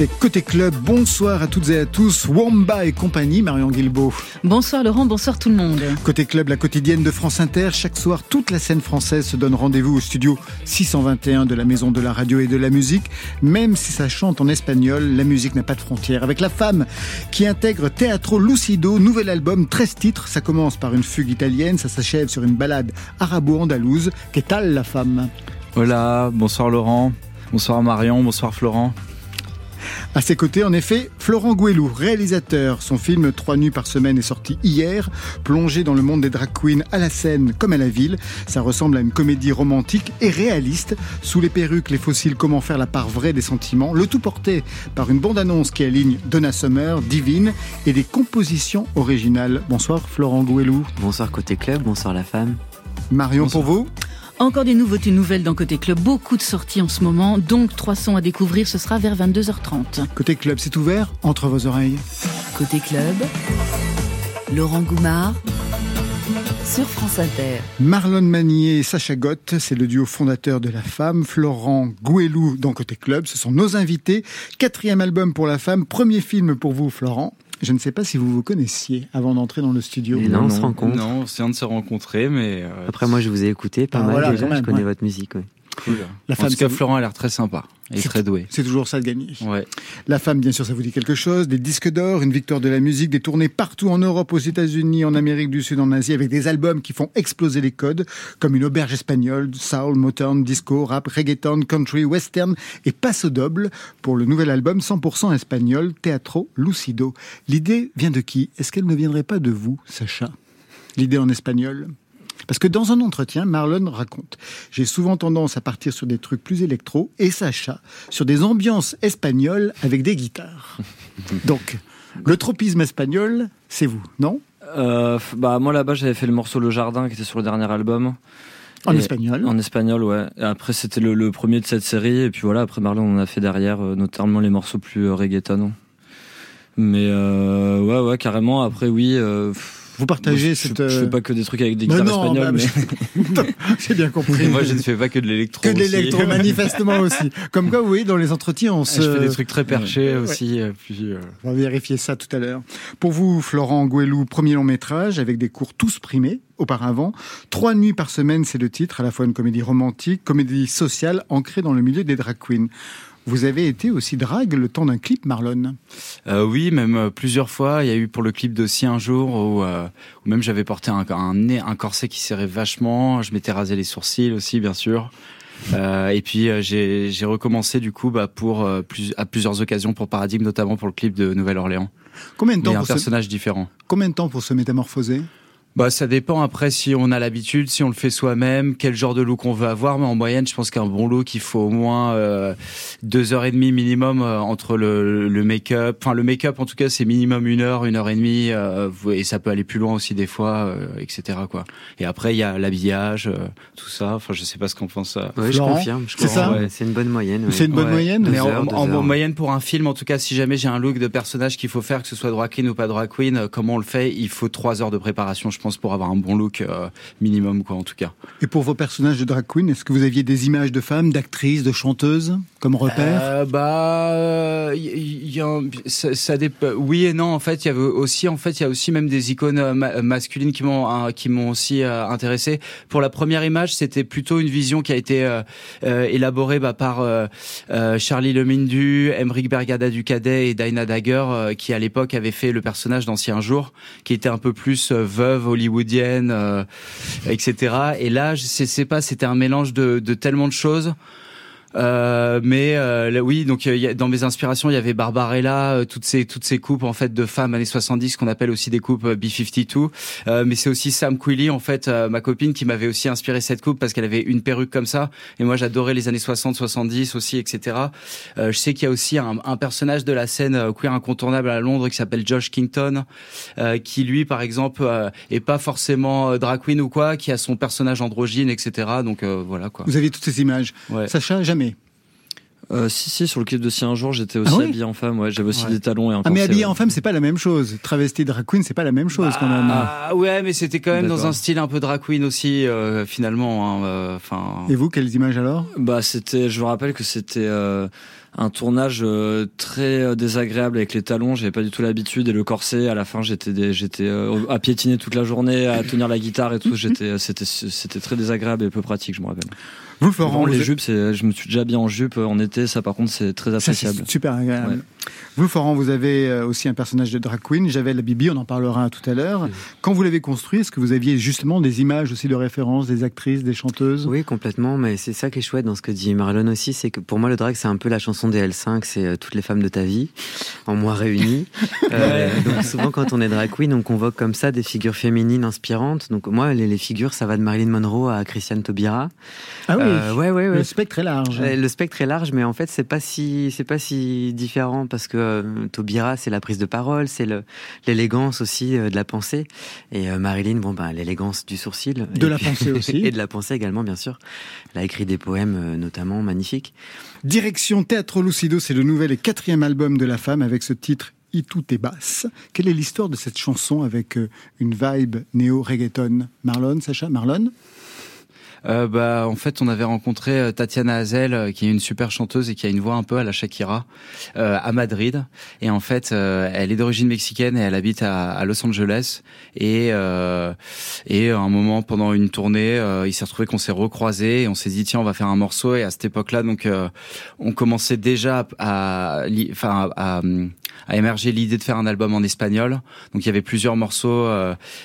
C'est Côté Club. Bonsoir à toutes et à tous. Wamba et compagnie, Marion Guilbeault. Bonsoir Laurent, bonsoir tout le monde. Côté Club, la quotidienne de France Inter. Chaque soir, toute la scène française se donne rendez-vous au studio 621 de la Maison de la Radio et de la Musique. Même si ça chante en espagnol, la musique n'a pas de frontières. Avec la femme qui intègre Teatro Lucido, nouvel album, 13 titres. Ça commence par une fugue italienne, ça s'achève sur une balade arabo-andalouse. Qu'est-ce la femme? Hola, bonsoir Laurent. Bonsoir Marion, bonsoir Florent. À ses côtés, en effet, Florent Gouelou, réalisateur. Son film Trois nuits par semaine est sorti hier. Plongé dans le monde des drag queens à la scène comme à la ville, ça ressemble à une comédie romantique et réaliste. Sous les perruques, les fossiles, comment faire la part vraie des sentiments? Le tout porté par une bande-annonce qui aligne Donna Summer, Divine et des compositions originales. Bonsoir Florent Gouelou. Bonsoir Côté Club, bonsoir la femme. Marion pour vous? Encore des nouveautés nouvelles dans Côté Club, beaucoup de sorties en ce moment, donc trois sons à découvrir, ce sera vers 22h30. Côté Club, c'est ouvert entre vos oreilles. Côté Club, Laurent Goumard sur France Inter. Marlon Manier et Sacha Gott, c'est le duo fondateur de La Femme. Florent Gouelou dans Côté Club, ce sont nos invités. Quatrième album pour La Femme, premier film pour vous, Florent. Je ne sais pas si vous vous connaissiez avant d'entrer dans le studio. non, on se rencontre. Non, on vient de se rencontrer, mais. Euh, Après, moi, je vous ai écouté pas ah, mal déjà. je connais votre musique. Cool. La femme, en tout cas, Florent a l'air très sympa et très doué. C'est toujours ça de gagner. Ouais. La femme, bien sûr, ça vous dit quelque chose. Des disques d'or, une victoire de la musique, des tournées partout en Europe, aux États-Unis, en Amérique du Sud, en Asie, avec des albums qui font exploser les codes, comme une auberge espagnole, soul, motown, disco, rap, reggaeton, country, western et passo double pour le nouvel album 100% espagnol, Teatro Lucido. L'idée vient de qui? Est-ce qu'elle ne viendrait pas de vous, Sacha? L'idée en espagnol? Parce que dans un entretien, Marlon raconte J'ai souvent tendance à partir sur des trucs plus électro et Sacha sur des ambiances espagnoles avec des guitares. Donc, le tropisme espagnol, c'est vous, non? Euh, bah moi là-bas j'avais fait le morceau Le Jardin qui était sur le dernier album. En espagnol En espagnol, ouais. Et après, c'était le, premier de cette série. Et puis voilà, après Marlon, on a fait derrière, euh, notamment les morceaux plus euh, reggaeton. Mais euh, ouais, ouais, carrément. Après, oui. Euh, vous partagez cette. Je, fais pas que des trucs avec des guitares espagnoles. Bah, j'ai bien compris. moi, je ne fais pas que de l'électro. Que de l'électro, manifestement aussi. Comme quoi, oui, dans les entretiens, on se. Je fais des trucs très perchés aussi. Euh, puis, euh. On va vérifier ça tout à l'heure. Pour vous, Florent Gouelou, premier long métrage avec des cours tous primés auparavant. Trois nuits par semaine, c'est le titre, à la fois une comédie romantique, comédie sociale ancrée dans le milieu des drag queens. Vous avez été aussi drague le temps d'un clip, Marlon euh, Oui, même euh, plusieurs fois. Il y a eu pour le clip d'aussi un jour où, euh, même j'avais porté un, un, un corset qui serrait vachement. Je m'étais rasé les sourcils aussi, bien sûr. Euh, et puis euh, j'ai recommencé du coup bah, pour plus, à plusieurs occasions pour Paradigme, notamment pour le clip de Nouvelle-Orléans. Combien de temps pour un personnage différent Combien de temps pour se métamorphoser? Bah, ça dépend après si on a l'habitude, si on le fait soi-même, quel genre de look on veut avoir. Mais en moyenne, je pense qu'un bon look, il faut au moins euh, deux heures et demie minimum euh, entre le, le make-up. Enfin, le make-up, en tout cas, c'est minimum une heure, une heure et demie, euh, et ça peut aller plus loin aussi des fois, euh, etc. Quoi. Et après, il y a l'habillage, euh, tout ça. Enfin, je sais pas ce qu'on pense. Oui, je confirme. C'est ça. c'est une bonne moyenne. C'est une bonne moyenne. Mais en, en moyenne pour un film, en tout cas, si jamais j'ai un look de personnage qu'il faut faire, que ce soit drag queen ou pas drag queen, comment on le fait Il faut trois heures de préparation. Je je pour avoir un bon look euh, minimum, quoi, en tout cas. Et pour vos personnages de drag queen, est-ce que vous aviez des images de femmes, d'actrices, de chanteuses? Comme repère euh, Bah, y, y a, ça, ça oui et non. En fait, il y avait aussi, en fait, il y a aussi même des icônes euh, masculines qui m'ont hein, qui m'ont aussi intéressé. Pour la première image, c'était plutôt une vision qui a été élaborée bah, par Charlie Lemindu, Emric Bergada du Cadet et Dinah Dagger, qui à l'époque avait fait le personnage d'Ancien Jour, qui était un peu plus veuve hollywoodienne, euh, etc. Et là, je sais pas, c'était un mélange de, de tellement de choses. Euh, mais euh, oui, donc euh, dans mes inspirations, il y avait Barbarella, euh, toutes ces toutes ces coupes en fait de femmes années 70 qu'on appelle aussi des coupes B52. mais c'est aussi Sam Quilly en fait, ma copine qui m'avait aussi inspiré cette coupe parce qu'elle avait une perruque comme ça. Et moi, j'adorais les années 60, 70 aussi, etc. je sais qu'il y a aussi un, un, personnage de la scène queer incontournable à Londres qui s'appelle Josh Kington, qui lui, par exemple, est pas forcément drag queen ou quoi, qui a son personnage androgyne, etc. Donc voilà quoi. Vous avez toutes ces images. Ouais. Sacha, jamais euh, si, si, sur le clip de Si un jour, j'étais aussi ah habillé en femme. Ouais, j'avais aussi des talons et un Ah, mais habillé en femme, c'est pas la même chose. Travesti drag queen, c'est pas la même chose quand même. Ah, ouais, mais c'était quand même dans un style un peu drag queen aussi, euh, finalement. Hein, euh, enfin. et vous, quelles images alors? Bah, c'était. Je me rappelle que c'était. un tournage très désagréable avec les talons, j'avais pas du tout l'habitude et le corset. À la fin, j'étais j'étais à piétiner toute la journée, à tenir la guitare et tout. J'étais c'était c'était très désagréable et peu pratique, je me rappelle. Vous, Florent, les jupes, je me suis déjà bien en jupe en été. Ça, par contre, c'est très appréciable. super agréable. Vous, Florent, vous avez euh, aussi un personnage de drag queen. J'avais la Bibi, on en parlera tout à l'heure. Quand vous l'avez construit, est-ce que vous aviez justement des images aussi de référence, des actrices, des chanteuses? Oui, complètement. Mais c'est ça qui est chouette dans ce que dit Marlon aussi, c'est que pour moi, le drag, c'est un peu la chanson des L5, c'est euh, toutes les femmes de ta vie, en moi réunies. euh, donc souvent, quand on est drag queen, on convoque comme ça des figures féminines inspirantes. Donc moi, les, figures, ça va de Marilyn Monroe à Christiane Taubira. Ah oui. Euh, ouais, ouais, ouais. Le spectre est large. Le spectre est large, mais en fait, c'est pas si, c'est pas si différent parce que euh, Taubira, c'est la prise de parole, c'est l'élégance aussi euh, de la pensée. Et euh, Marilyn, bon, ben, l'élégance du sourcil. De la pensée aussi. et de la pensée également, bien sûr. Elle a écrit des poèmes notamment magnifiques. Direction Théâtre Lucido, c'est le nouvel et quatrième album de la femme avec ce titre I tout est basse. Quelle est l'histoire de cette chanson avec une vibe néo-reggaeton? Marlon, Sacha? Marlon? Euh, bah, en fait, on avait rencontré euh, Tatiana Hazel, euh, qui est une super chanteuse et qui a une voix un peu à la Shakira, euh, à Madrid. Et en fait, elle est d'origine mexicaine et elle habite à, Los Angeles. Et, et à un moment, pendant une tournée, il s'est retrouvé qu'on s'est recroisés et on s'est dit tiens, on va faire un morceau. Et à cette époque-là, donc, on commençait déjà à, à, à émerger l'idée de faire un album en espagnol. Donc, il y avait plusieurs morceaux,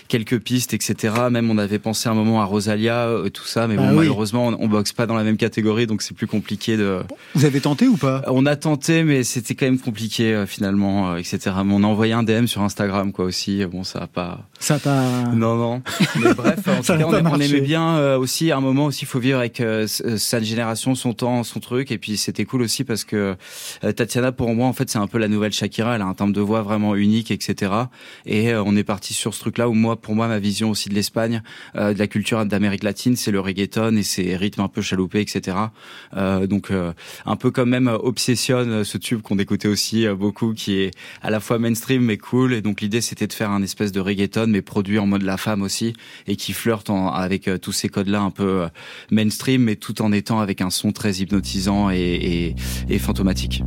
quelques pistes, etc. Même on avait pensé un moment à Rosalia, tout ça mais bon, ah malheureusement, on, boxe pas dans la même catégorie, donc c'est plus compliqué de. Vous avez tenté ou pas? On a tenté, mais c'était quand même compliqué euh, finalement, euh, etc. Mais on a envoyé un DM sur Instagram, quoi aussi. Bon, ça a pas. Ça pas. Non, non. Mais bref, en tout cas, on, aimait bien euh, aussi. À un moment aussi, il faut vivre avec sa génération, son temps, son truc. Et puis c'était cool aussi parce que Tatiana, pour moi, en fait, c'est un peu la nouvelle Shakira. Elle a un timbre de voix vraiment unique, etc. Et on est parti sur ce truc-là où moi, pour moi, ma vision aussi de l'Espagne, de la culture d'Amérique latine, c'est le reggaeton et ses rythmes un peu chaloupés, etc. Euh, donc euh, un peu quand même obsessionne euh, ce tube qu'on écoutait aussi beaucoup, qui est à la fois mainstream mais cool. Et donc l'idée c'était de faire un espèce de reggaeton mais produit en mode la femme aussi et qui flirte avec tous ces codes-là un peu mainstream mais tout en étant avec un son très hypnotisant et, et fantomatique.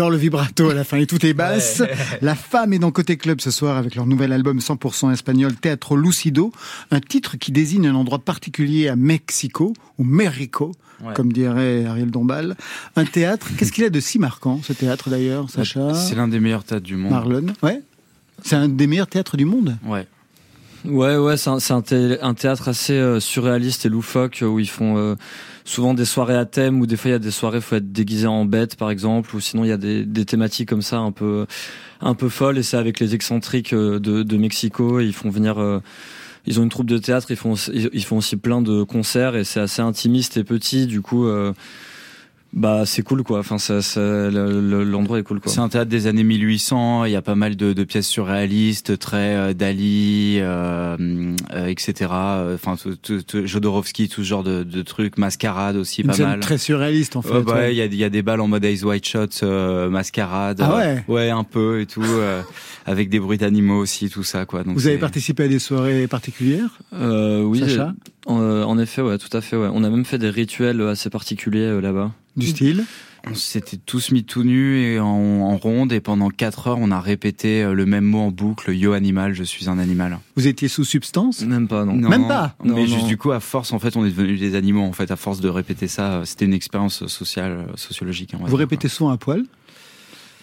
J'adore le vibrato à la fin et tout est basse. La femme est dans Côté Club ce soir avec leur nouvel album 100% espagnol Teatro Lucido, un titre qui désigne un endroit particulier à Mexico ou Mérico, comme dirait Ariel Dombal. Un théâtre, qu'est-ce qu'il a de si marquant ce théâtre d'ailleurs, Sacha C'est l'un des meilleurs théâtres du monde. Marlon, ouais. C'est un des meilleurs théâtres du monde. Ouais. Ouais, ouais, c'est un, théâtre assez euh, surréaliste et loufoque où ils font euh, souvent des soirées à thème ou des fois il y a des soirées faut être déguisé en bête par exemple ou sinon il y a des, thématiques comme ça un peu un peu folles et c'est avec les excentriques euh, de, de Mexico et ils font venir ils ont une troupe de théâtre ils font ils font aussi plein de concerts et c'est assez intimiste et petit du coup bah c'est cool quoi. Enfin ça, l'endroit est cool quoi. C'est un théâtre des années 1800 il y a pas mal de, de pièces surréalistes très euh, Dali euh, euh, etc enfin Jodorowsky tout ce genre de, de trucs. Mascarade aussi Une pas mal. très surréaliste en fait bah, il y, a, y a des balles en mode Ice White Shot euh, mascarade ah ouais. ouais un peu et tout avec des bruits d'animaux aussi tout ça quoi. Donc vous avez participé à des soirées particulières? Oui Sacha? En, en, effet ouais tout à fait ouais. On a même fait des rituels assez particuliers là-bas. Du style? On s'était tous mis tout nus et en, en, ronde et pendant 4 heures on a répété euh, le même mot en boucle yo animal je suis un animal. Vous étiez sous substance? Même pas non, même pas? non, mais juste du coup à force en fait on est devenus des animaux en fait à force de répéter ça c'était une expérience sociale euh, sociologique vous répétez souvent à poil?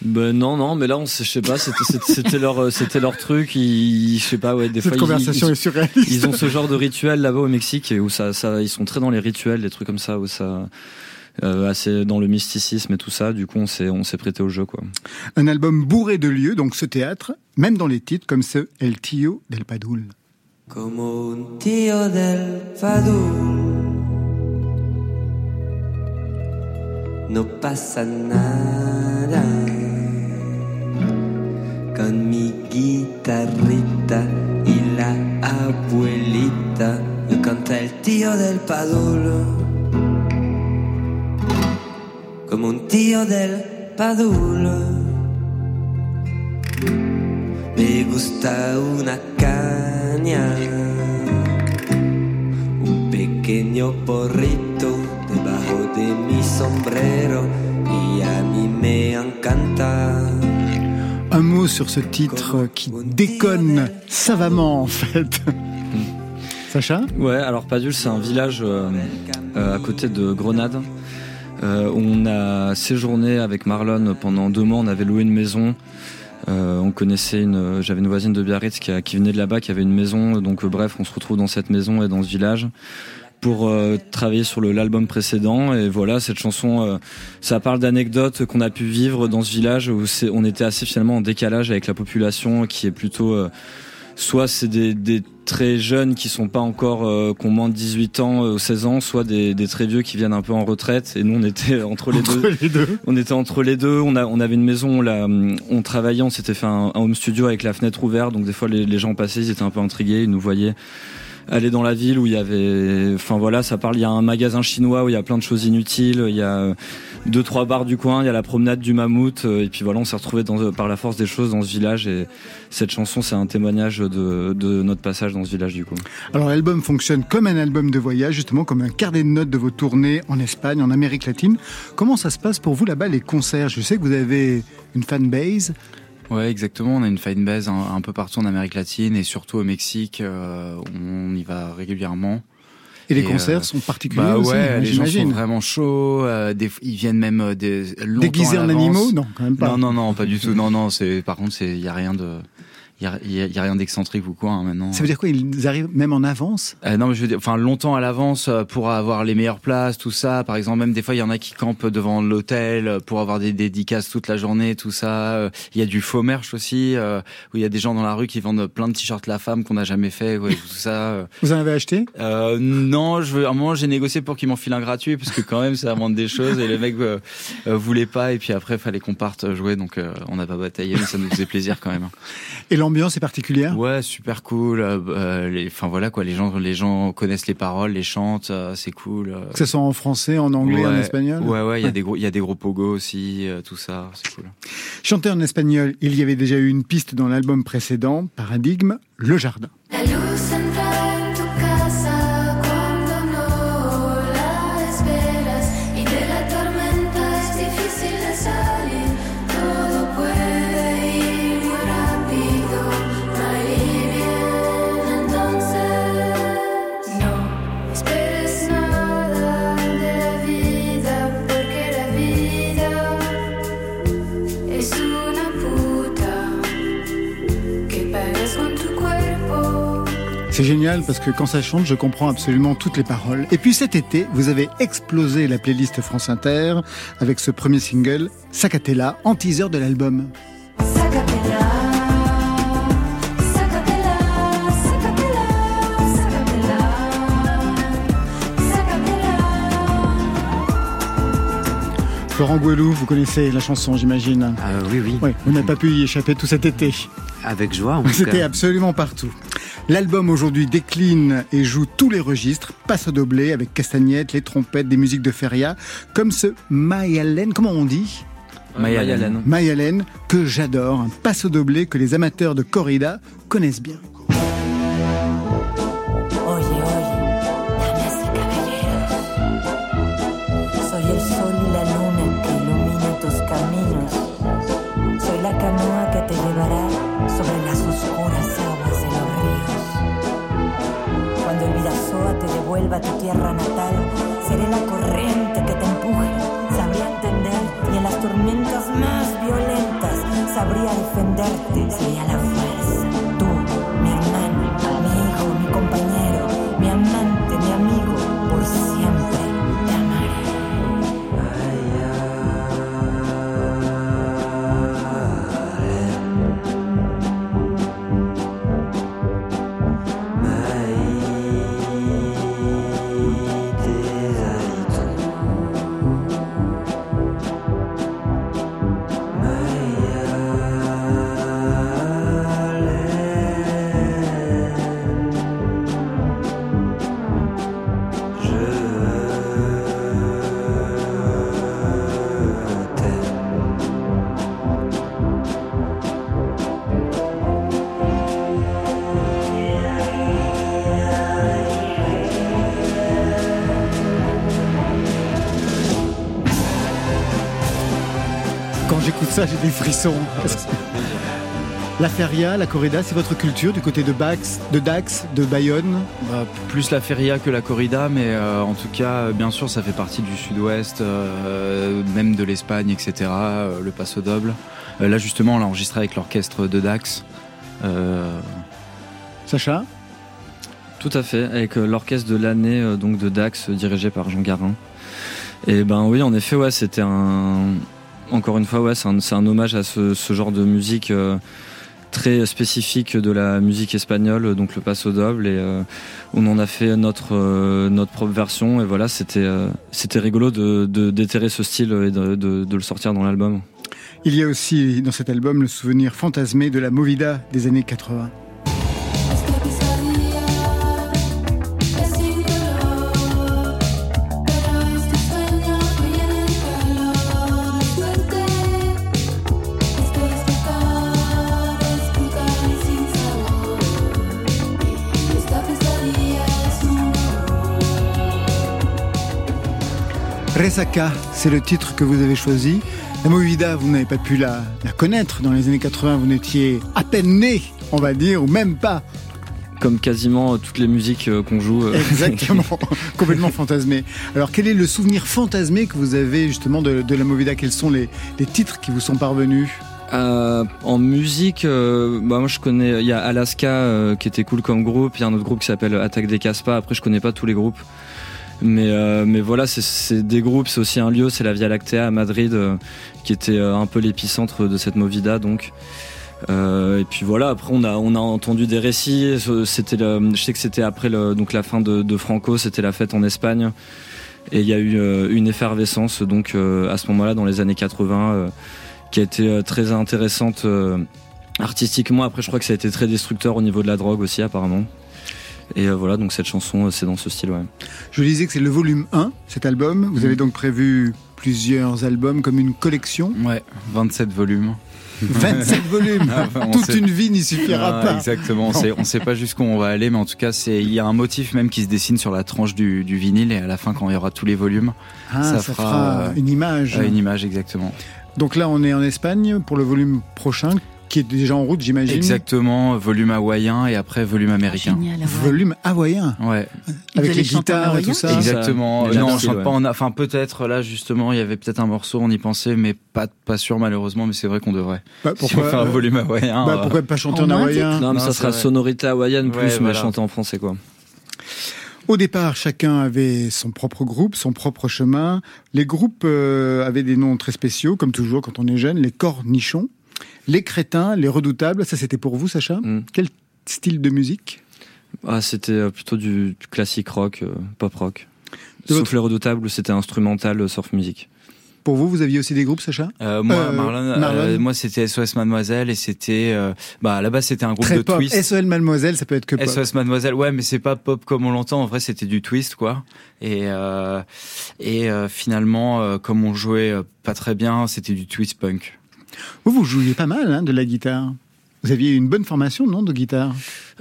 Ben non non mais là on sait je sais pas c'était leur euh, c'était leur truc ils je sais pas ouais des Cette fois conversation ils, est surréaliste ils ont ce genre de rituel là-bas au Mexique où ça ça ils sont très dans les rituels des trucs comme ça où ça euh, assez dans le mysticisme et tout ça. Du coup, on s'est on s'est prêté au jeu quoi. Un album bourré de lieux, donc ce théâtre, même dans les titres comme ce El Tío del Padul. Como un tío del Padul. No pasa nada con mi guitarrita y la abuelita. Yo canta el tío del Padul. como un tío del Padul. Me gusta una caña, un pequeño porrito debajo de mi sombrero y a mí me encanta. Un mot sur ce titre qui déconne savamment en fait. Sacha Ouais, alors Padul c'est un village euh, euh, à côté de Grenade. Euh, on a séjourné avec Marlon pendant deux mois. On avait loué une maison. On connaissait une, j'avais une voisine de Biarritz qui, qui venait de là-bas, qui avait une maison. Donc bref, on se retrouve dans cette maison et dans ce village pour euh, travailler sur l'album précédent. Et voilà, cette chanson, euh, ça parle d'anecdotes qu'on a pu vivre dans ce village où on était assez finalement en décalage avec la population qui est plutôt euh, soit c'est des, des, très jeunes qui sont pas encore euh, qui ont moins de 18 ans euh, 16 ans soit des, des, très vieux qui viennent un peu en retraite. Et nous on était entre les, entre deux. les deux. On était entre les deux. On a on avait une maison on, la, on travaillait on s'était fait un, un, home studio avec la fenêtre ouverte. Donc des fois les, les gens passaient ils étaient un peu intrigués ils nous voyaient aller dans la ville où il y avait enfin voilà ça parle il y a un magasin chinois où il y a plein de choses inutiles il y a deux trois bars du coin il y a la promenade du mammouth et puis voilà on s'est retrouvé dans, par la force des choses dans ce village et cette chanson c'est un témoignage de, de notre passage dans ce village du coup. Alors l'album fonctionne comme un album de voyage justement comme un carnet de notes de vos tournées en Espagne en Amérique latine. Comment ça se passe pour vous là-bas les concerts? Je sais que vous avez une fanbase Ouais, exactement. On a une fanbase un, un peu partout en Amérique latine et surtout au Mexique. Euh, on y va régulièrement. Et les concerts euh, sont particuliers bah aussi, ouais, les gens sont vraiment chauds. Euh, des, ils viennent même euh, des, longtemps déguisés en animaux, non, quand même pas. Non, non, non, pas du tout. Non, non. C'est par contre, c'est il y a rien de il y a, a, rien d'excentrique ou quoi hein, maintenant. Ça veut dire quoi Ils arrivent même en avance? Euh, Non, mais je veux dire, enfin longtemps à l'avance pour avoir les meilleures places, tout ça. Par exemple, même des fois, il y en a qui campent devant l'hôtel pour avoir des dédicaces toute la journée, tout ça. Il y a du faux merch aussi, euh, où il y a des gens dans la rue qui vendent plein de t-shirts la femme qu'on n'a jamais fait, ouais, tout ça. Vous en avez acheté? Euh, Non, je veux. À un moment, j'ai négocié pour qu'ils m'enfilent un gratuit parce que quand même, ça vendre des choses et les mecs euh, voulaient pas. Et puis après, il fallait qu'on parte jouer, donc euh, on n'a pas bataillé, mais ça nous faisait plaisir quand même. Et l'ambiance est particulière? Ouais, super cool. Euh, les, enfin voilà quoi, les gens, les gens connaissent les paroles, les chantent, euh, c'est cool. Euh. Que ce soit en français, en anglais, ouais, en espagnol? Ouais, ouais, il y a des gros, il y a des gros pogos aussi, euh, tout ça, c'est cool. Chanté en espagnol, il y avait déjà eu une piste dans l'album précédent, Paradigme, Le Jardin. La génial parce que quand ça chante, je comprends absolument toutes les paroles. Et puis cet été, vous avez explosé la playlist France Inter avec ce premier single, Sacatella, en teaser de l'album. Florent Gouelou, vous connaissez la chanson, j'imagine. Euh, oui, oui. Oui, vous n'avez pas pu y échapper tout cet été. Avec joie, en tout C'était absolument partout. L'album aujourd'hui décline et joue tous les registres, passe au doblé avec castagnettes, les trompettes, des musiques de feria, comme ce Mayalen, comment on dit? Mayalen. Mayalen, que j'adore, un passo doblé que les amateurs de corrida connaissent bien. Defenderte. Sería la ça, j'ai des frissons. La feria, la corrida, c'est votre culture du côté de Bax, de Dax, de Bayonne Bah, plus la feria que la corrida, mais euh, en tout cas, bien sûr, ça fait partie du sud-ouest, euh, même de l'Espagne, etc. euh, le Paso Doble. Euh, là, justement, on l'a enregistré avec l'orchestre de Dax. Euh, Sacha Tout à fait, avec euh, l'orchestre de l'année euh, donc de Dax, dirigé par Jean Garin. Et ben oui, en effet, ouais, c'était un. Encore une fois, ouais, c'est un, hommage à ce, genre de musique euh, très spécifique de la musique espagnole, donc le passo doble. Et euh, on en a fait notre euh, notre propre version. Et voilà, c'était c'était rigolo de d'éterrer ce style et de le sortir dans l'album. Il y a aussi dans cet album le souvenir fantasmé de la Movida des années 80. Resaka, c'est le titre que vous avez choisi. La Movida, vous n'avez pas pu la, la connaître dans les années 80, vous n'étiez à peine né, on va dire, ou même pas. Comme quasiment toutes les musiques euh, qu'on joue. euh, Exactement, complètement fantasmé. Alors quel est le souvenir fantasmé que vous avez justement de, de la Movida? Quels sont les, les titres qui vous sont parvenus? Euh, en musique, euh, bah moi je connais, il y a Alaska euh, qui était cool comme groupe, il y a un autre groupe qui s'appelle Attaque des Caspas. Après je connais pas tous les groupes, mais euh, mais voilà c'est- des groupes, c'est aussi un lieu, c'est la Via Lactea à Madrid euh, qui était euh, un peu l'épicentre de cette movida donc. Euh, et puis voilà, après on a on a entendu des récits. C'était, je sais que c'était après le, donc la fin de, Franco, c'était la fête en Espagne, et il y a eu euh, une effervescence donc à ce moment-là dans les années 80 euh, qui a été très intéressante artistiquement. Après, je crois que ça a été très destructeur au niveau de la drogue aussi apparemment. Et euh, voilà, donc cette chanson, euh, c'est dans ce style, ouais. Je disais que c'est le volume 1, cet album. Vous avez donc prévu plusieurs albums comme une collection. Ouais, 27 volumes. 27 volumes Ah, enfin, Toute sait- une vie n'y suffira Ah, pas. Exactement, on sait, on sait pas jusqu'où on va aller, mais en tout cas, c'est il y a un motif même qui se dessine sur la tranche du, du vinyle et à la fin, quand il y aura tous les volumes, Ah, ça, fera, euh, une image. euh, une image exactement. Donc là, on est en Espagne pour le volume prochain. Qui est déjà en route, j'imagine. Exactement, volume hawaïen et après volume américain. Génial, ouais. Volume hawaïen. Ouais. Avec les chanter guitares et tout ça. Exactement. Ça, non, on chante ouais. pas en, enfin peut-être là justement, il y avait peut-être un morceau, on y pensait, mais pas pas sûr malheureusement, mais c'est vrai qu'on devrait. Bah, si on pourquoi, fait un volume hawaïen. bah, euh, pourquoi pas chanter en hawaïen Non, mais Non, ça sera vrai. sonorité hawaïenne plus, Ouais, mais voilà. chanté en français, quoi. Au départ, chacun avait son propre groupe, son propre chemin. Les groupes euh, avaient des noms très spéciaux, comme toujours quand on est jeune. Les cornichons, les crétins, les redoutables. Ça, c'était pour vous, Sacha Mm. Quel style de musique? Ah, c'était euh, plutôt du, du classique rock, euh, pop rock. De Sauf votre- les redoutables, c'était instrumental, euh, surf music. Pour vous, vous aviez aussi des groupes, Sacha? Euh, moi, Euh, Marlon, euh, Marlon. moi c'était SOS Mademoiselle et c'était, euh, bah à la base c'était un groupe Très de pop. twist. SOL Mademoiselle, ça peut être que pop. SOS Mademoiselle, ouais, mais c'est pas pop comme on l'entend. En vrai, c'était du twist, quoi. Et euh, et euh, finalement, euh, comme on jouait pas très bien, c'était du twist punk. Vous, vous jouiez pas mal hein, de la guitare. Vous aviez une bonne formation, non, de guitare?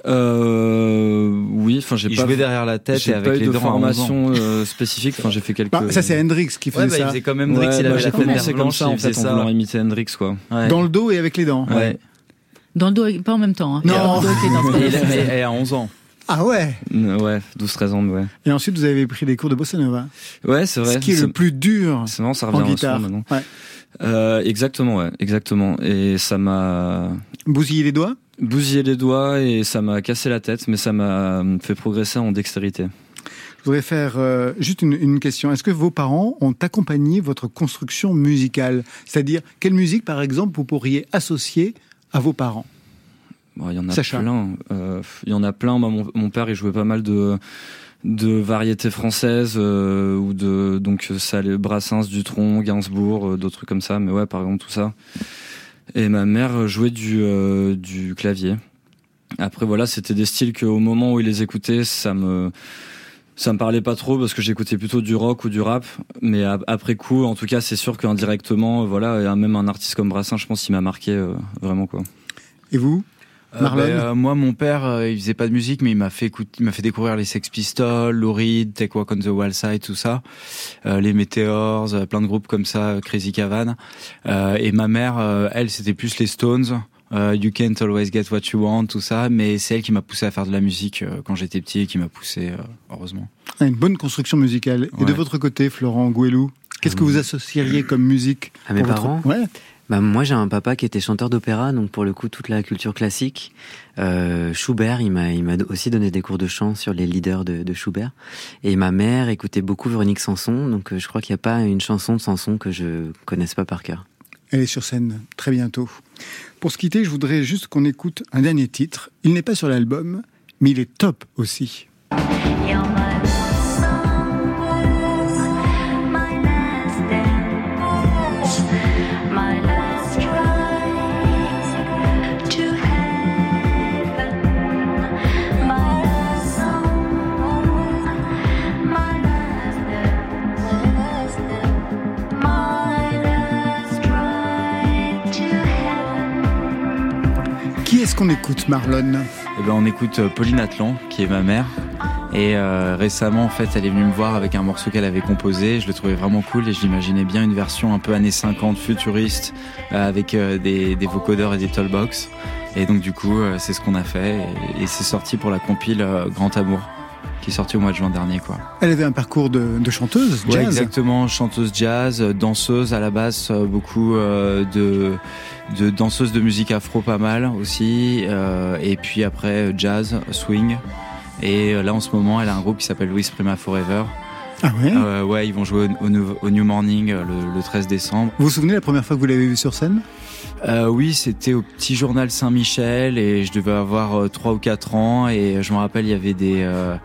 Euh, oui, enfin, j'ai Il pas, jouait derrière la tête et pas avec eu les de dents. à 11 ans. formation euh, spécifique. Enfin, j'ai fait quelques. Bah, Ça, c'est Hendrix qui faisait Ouais, bah, il ça. faisait quand même Ouais, Hendrix, il bah, avait j'ai la tête comme blanche, ça, en il faisait fait, en ça. voulant imiter Hendrix, quoi. Ouais. Dans le dos et avec les dents. Ouais. Dans le dos, et- pas en même temps. Hein. Non. Et, il pas à 11 ans. Ah ouais Ouais, 12-13 ans, ouais. Et ensuite, vous avez pris des cours de bossa nova. Ouais, c'est vrai. Ce qui est le plus dur C'est marrant, ça en revient à guitare. maintenant. Ouais. Euh, exactement, ouais, exactement. Et ça m'a Bousiller les doigts? bousillé les doigts et ça m'a cassé la tête, mais ça m'a fait progresser en dextérité. Je voudrais faire euh, juste une, une question. Est-ce que vos parents ont accompagné votre construction musicale? C'est-à-dire, quelle musique, par exemple, vous pourriez associer à vos parents? Bon, il y en a Sacha. plein. Euh, il y en a plein. Mon père, il jouait pas mal de de variétés françaises euh, ou de donc ça allait Brassens, Dutronc, Gainsbourg, euh, d'autres trucs comme ça. Mais ouais, par exemple tout ça. Et ma mère jouait du euh, du clavier. Après voilà, c'était des styles qu'au moment où il les écoutait, ça me ça me parlait pas trop parce que j'écoutais plutôt du rock ou du rap. Mais après coup, en tout cas, c'est sûr qu'indirectement, voilà, même un artiste comme Brassens, je pense, qu'il m'a marqué euh, vraiment quoi. Et vous? Euh, Marlon ben, euh, moi, mon père, euh, il faisait pas de musique, mais il m'a fait écouter, il m'a fait découvrir les Sex Pistols, Lou Reed, Take Walk on the Wild Side, tout ça, euh, les Meteors, euh, plein de groupes comme ça, euh, Crazy Cavan. Euh, et ma mère, euh, elle, c'était plus les Stones. euh, you can't always get what you want, tout ça, mais c'est elle qui m'a poussé à faire de la musique euh, quand j'étais petit et qui m'a poussé, euh, heureusement. Ah, Une bonne construction musicale. Et de votre côté, Florent Gouelou, qu'est-ce que vous associeriez comme musique À mes pour votre- parents? Ouais. Bah, moi, j'ai un papa qui était chanteur d'opéra, donc pour le coup, toute la culture classique. Euh, Schubert, il m'a, il m'a aussi donné des cours de chant sur les leaders de, de Schubert. Et ma mère écoutait beaucoup Véronique Sanson, donc euh, je crois qu'il n'y a pas une chanson de Sanson que je connaisse pas par cœur. Elle est sur scène très bientôt. Pour se quitter, je voudrais juste qu'on écoute un dernier titre. Il n'est pas sur l'album, mais il est top aussi. You're heaven. Qui est-ce qu'on écoute, Marlon Eh ben, on écoute euh, Pauline Atlan, qui est ma mère. Et euh, récemment, en fait, elle est venue me voir avec un morceau qu'elle avait composé. Je le trouvais vraiment cool et je l'imaginais bien une version un peu années 50 futuriste euh, avec des, des vocodeurs et des tollbox. Et donc, du coup, c'est ce qu'on a fait et, et c'est sorti pour la compile Grand Amour, qui est sortie au mois de juin dernier, quoi. Elle avait un parcours de, de chanteuse, Ouais, jazz. exactement, chanteuse jazz, euh, danseuse à la base, euh, beaucoup euh, de de danseuses de musique afro pas mal aussi, euh, et puis après jazz, swing. Et là en ce moment, elle a un groupe qui s'appelle Louis Prima Forever. Ah ouais Euh, ouais, ils vont jouer au, au New- au New Morning euh, le, le 13 décembre. Vous vous souvenez la première fois que vous l'avez vue sur scène? Euh, oui, c'était au petit journal Saint-Michel et je devais avoir 3 ou 4 ans et je me rappelle il y avait des euh,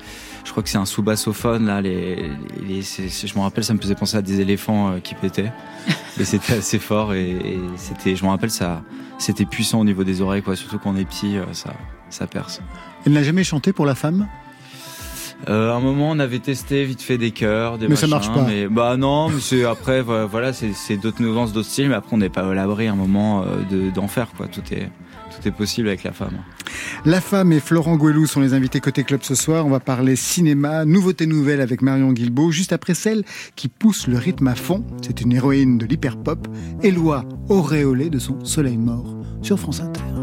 je crois que c'est un sous-bassophone là les, les- je me rappelle ça me faisait penser à des éléphants qui pétaient et c'était assez fort et, et c'était je me rappelle ça c'était puissant au niveau des oreilles quoi surtout quand on est petit ça ça perce. Elle n'a jamais chanté pour la femme? Euh, à un moment, on avait testé vite fait des chœurs, des Mais ça marche pas. Mais bah non, mais c'est après vo- voilà, c'est c'est d'autres nuances, d'autres styles. Mais après, on n'est pas à l'abri à un moment euh, de d'en faire quoi. Tout est tout est possible avec la femme. La femme et Florent Gouelou sont les invités côté club ce soir. On va parler cinéma, nouveauté nouvelle avec Marion Guilbeault, juste après celle qui pousse le rythme à fond. C'est une héroïne de l'hyperpop, Éloi auréolée de son soleil mort. sur France Inter.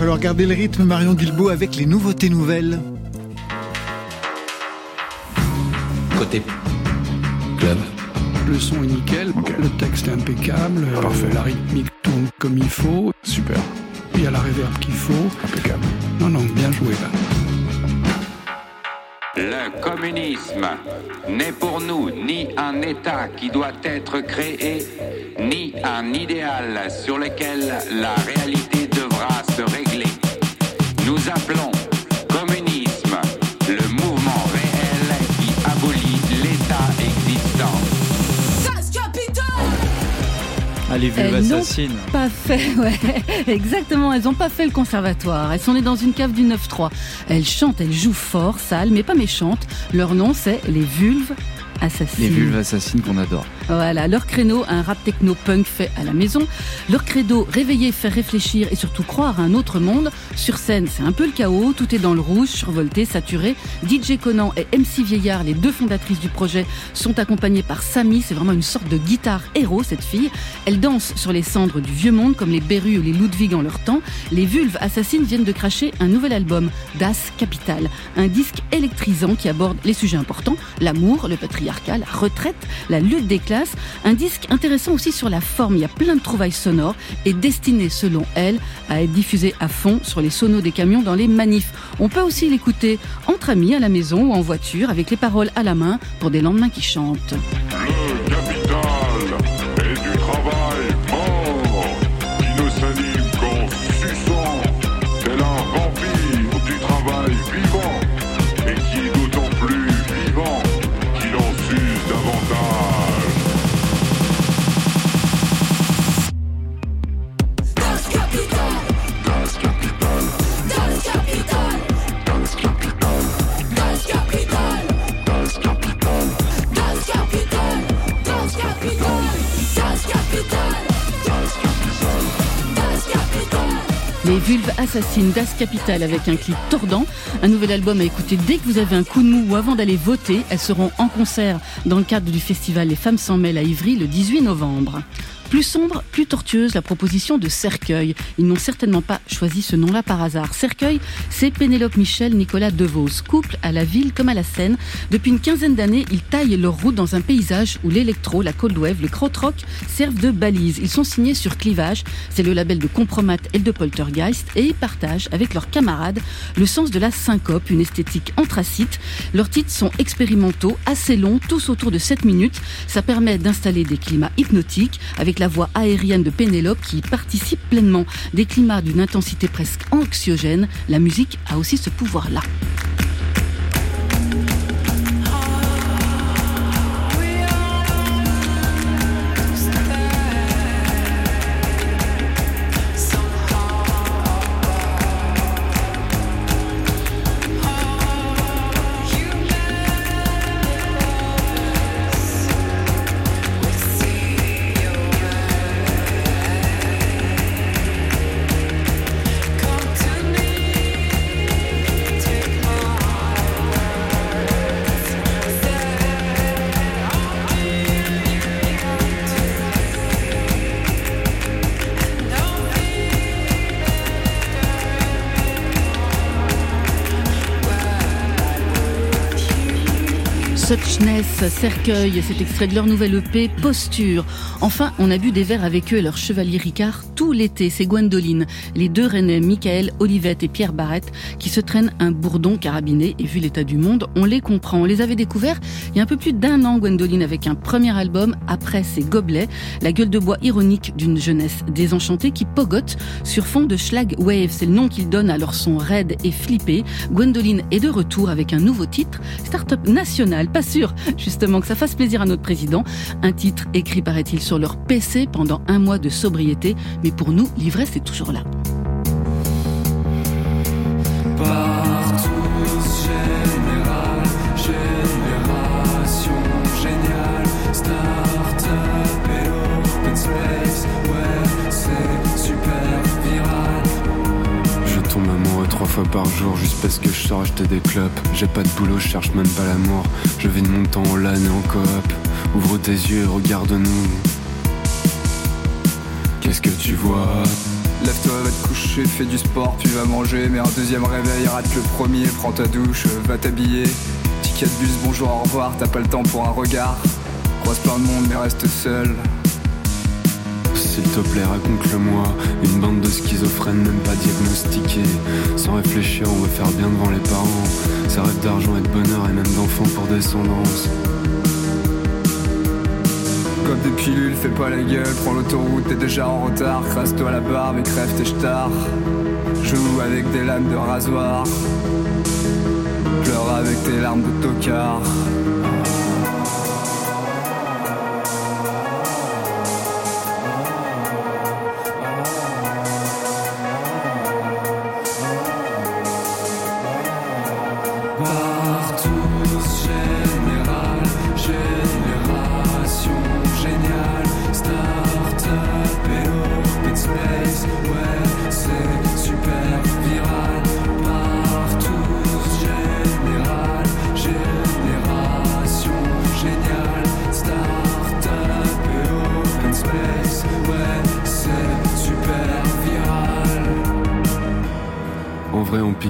Falloir garder le rythme, Marion Guilbeault, avec les nouveautés nouvelles. Côté club. Le son est nickel, le texte est impeccable, euh, la rythmique tourne comme il faut. Super. Il y a la réverb qu'il faut. Impeccable. Non, non, bien joué là. Le communisme n'est pour nous ni un État qui doit être créé, ni un idéal sur lequel la réalité devra se régler. Nous appelons communisme le mouvement réel qui abolit l'État existant. Ah, les vulves Elles pas fait, ouais, exactement, elles n'ont pas fait le conservatoire. Elles sont nées dans une cave du 9-3. Elles chantent, elles jouent fort, sales, mais pas méchantes. Leur nom, c'est les vulves assassines. Les vulves assassines qu'on adore. Voilà, leur créneau, un rap techno-punk fait à la maison. Leur credo, réveiller, faire réfléchir et surtout croire à un autre monde. Sur scène, c'est un peu le chaos, tout est dans le rouge, survolté, saturé. DJ Conan et MC Vieillard, les deux fondatrices du projet, sont accompagnées par Samy. C'est vraiment une sorte de guitare héros, cette fille. Elle danse sur les cendres du vieux monde, comme les Berru ou les Ludwig en leur temps. Les vulves assassines viennent de cracher un nouvel album, Das Capital. Un disque électrisant qui aborde les sujets importants, l'amour, le patriarcat, la retraite, la lutte des classes. Un disque intéressant aussi sur la forme. Il y a plein de trouvailles sonores et destiné, selon elle, à être diffusé à fond sur les sonos des camions dans les manifs. On peut aussi l'écouter entre amis, à la maison ou en voiture, avec les paroles à la main pour des lendemains qui chantent. Vulve Assassine Das Capital avec un clip tordant. Un nouvel album à écouter dès que vous avez un coup de mou ou avant d'aller voter. Elles seront en concert dans le cadre du festival Les Femmes s'en mêlent à Ivry le 18 novembre. Plus sombre, plus tortueuse, la proposition de Cercueil. Ils n'ont certainement pas choisi ce nom-là par hasard. Cercueil, c'est Pénélope Michel, Nicolas Devos, couple à la ville comme à la scène. Depuis une quinzaine d'années, ils taillent leur route dans un paysage où l'électro, la cold wave, le krautrock servent de balises. Ils sont signés sur Clivage, c'est le label de Compromat et de Poltergeist, et ils partagent avec leurs camarades le sens de la syncope, une esthétique anthracite. Leurs titres sont expérimentaux, assez longs, tous autour de 7 minutes. Ça permet d'installer des climats hypnotiques avec la voix aérienne de Pénélope qui participe pleinement. Des climats d'une intensité presque anxiogène, la musique a aussi ce pouvoir-là. Cercueil, cet extrait de leur nouvelle EP, Posture. Enfin, on a bu des verres avec eux et leur chevalier Ricard tout l'été. C'est Gwendoline, les deux Rennais, Michael, Olivette et Pierre Barrette, qui se traînent un bourdon carabiné. Et vu l'état du monde, on les comprend. On les avait découverts il y a un peu plus d'un an, Gwendoline, avec un premier album. Après, ses gobelets, la gueule de bois ironique d'une jeunesse désenchantée qui pogote sur fond de schlag wave. C'est le nom qu'ils donnent à leur son raide et flippé. Gwendoline est de retour avec un nouveau titre, Startup National. Pas sûr, justement, que ça fasse plaisir à notre président. Un titre écrit, paraît-il, sur leur PC pendant un mois de sobriété. Mais pour nous, l'ivresse est toujours là. Par jour juste parce que je sors acheter des clopes. J'ai pas de boulot, je cherche même pas l'amour. Je vis de mon temps en LAN et en coop. Ouvre tes yeux et regarde-nous. Qu'est-ce que tu vois? Lève-toi, va te coucher, fais du sport, tu vas manger, mais un deuxième réveil, rate le premier, prends ta douche, va t'habiller. Ticket de bus, bonjour, au revoir, t'as pas le temps pour un regard. Croise plein de monde, mais reste seul. S'il te plaît, raconte-le-moi. Une bande de schizophrènes, même pas diagnostiqués. Sans réfléchir, on veut faire bien devant les parents. Ça rêve d'argent et de bonheur et même d'enfants pour descendance. Comme des pilules, fais pas la gueule, prends l'autoroute, t'es déjà en retard. Crasse-toi la barbe et crève tes stars. Joue avec des lames de rasoir. Pleure avec tes larmes de tocard.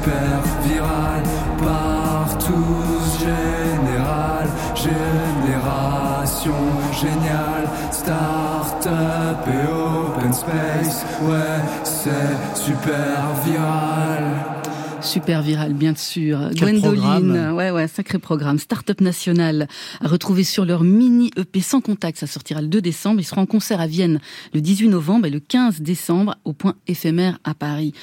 Super viral. Partout général, génération géniale, start-up et open space, ouais, c'est super viral. Super viral, bien sûr. Quel Gwendoline, programme. ouais, ouais, sacré programme. Startup National à retrouver sur leur mini EP sans contact. Ça sortira le 2 décembre. Ils seront en concert à Vienne le 18 novembre et le 15 décembre au point éphémère à Paris.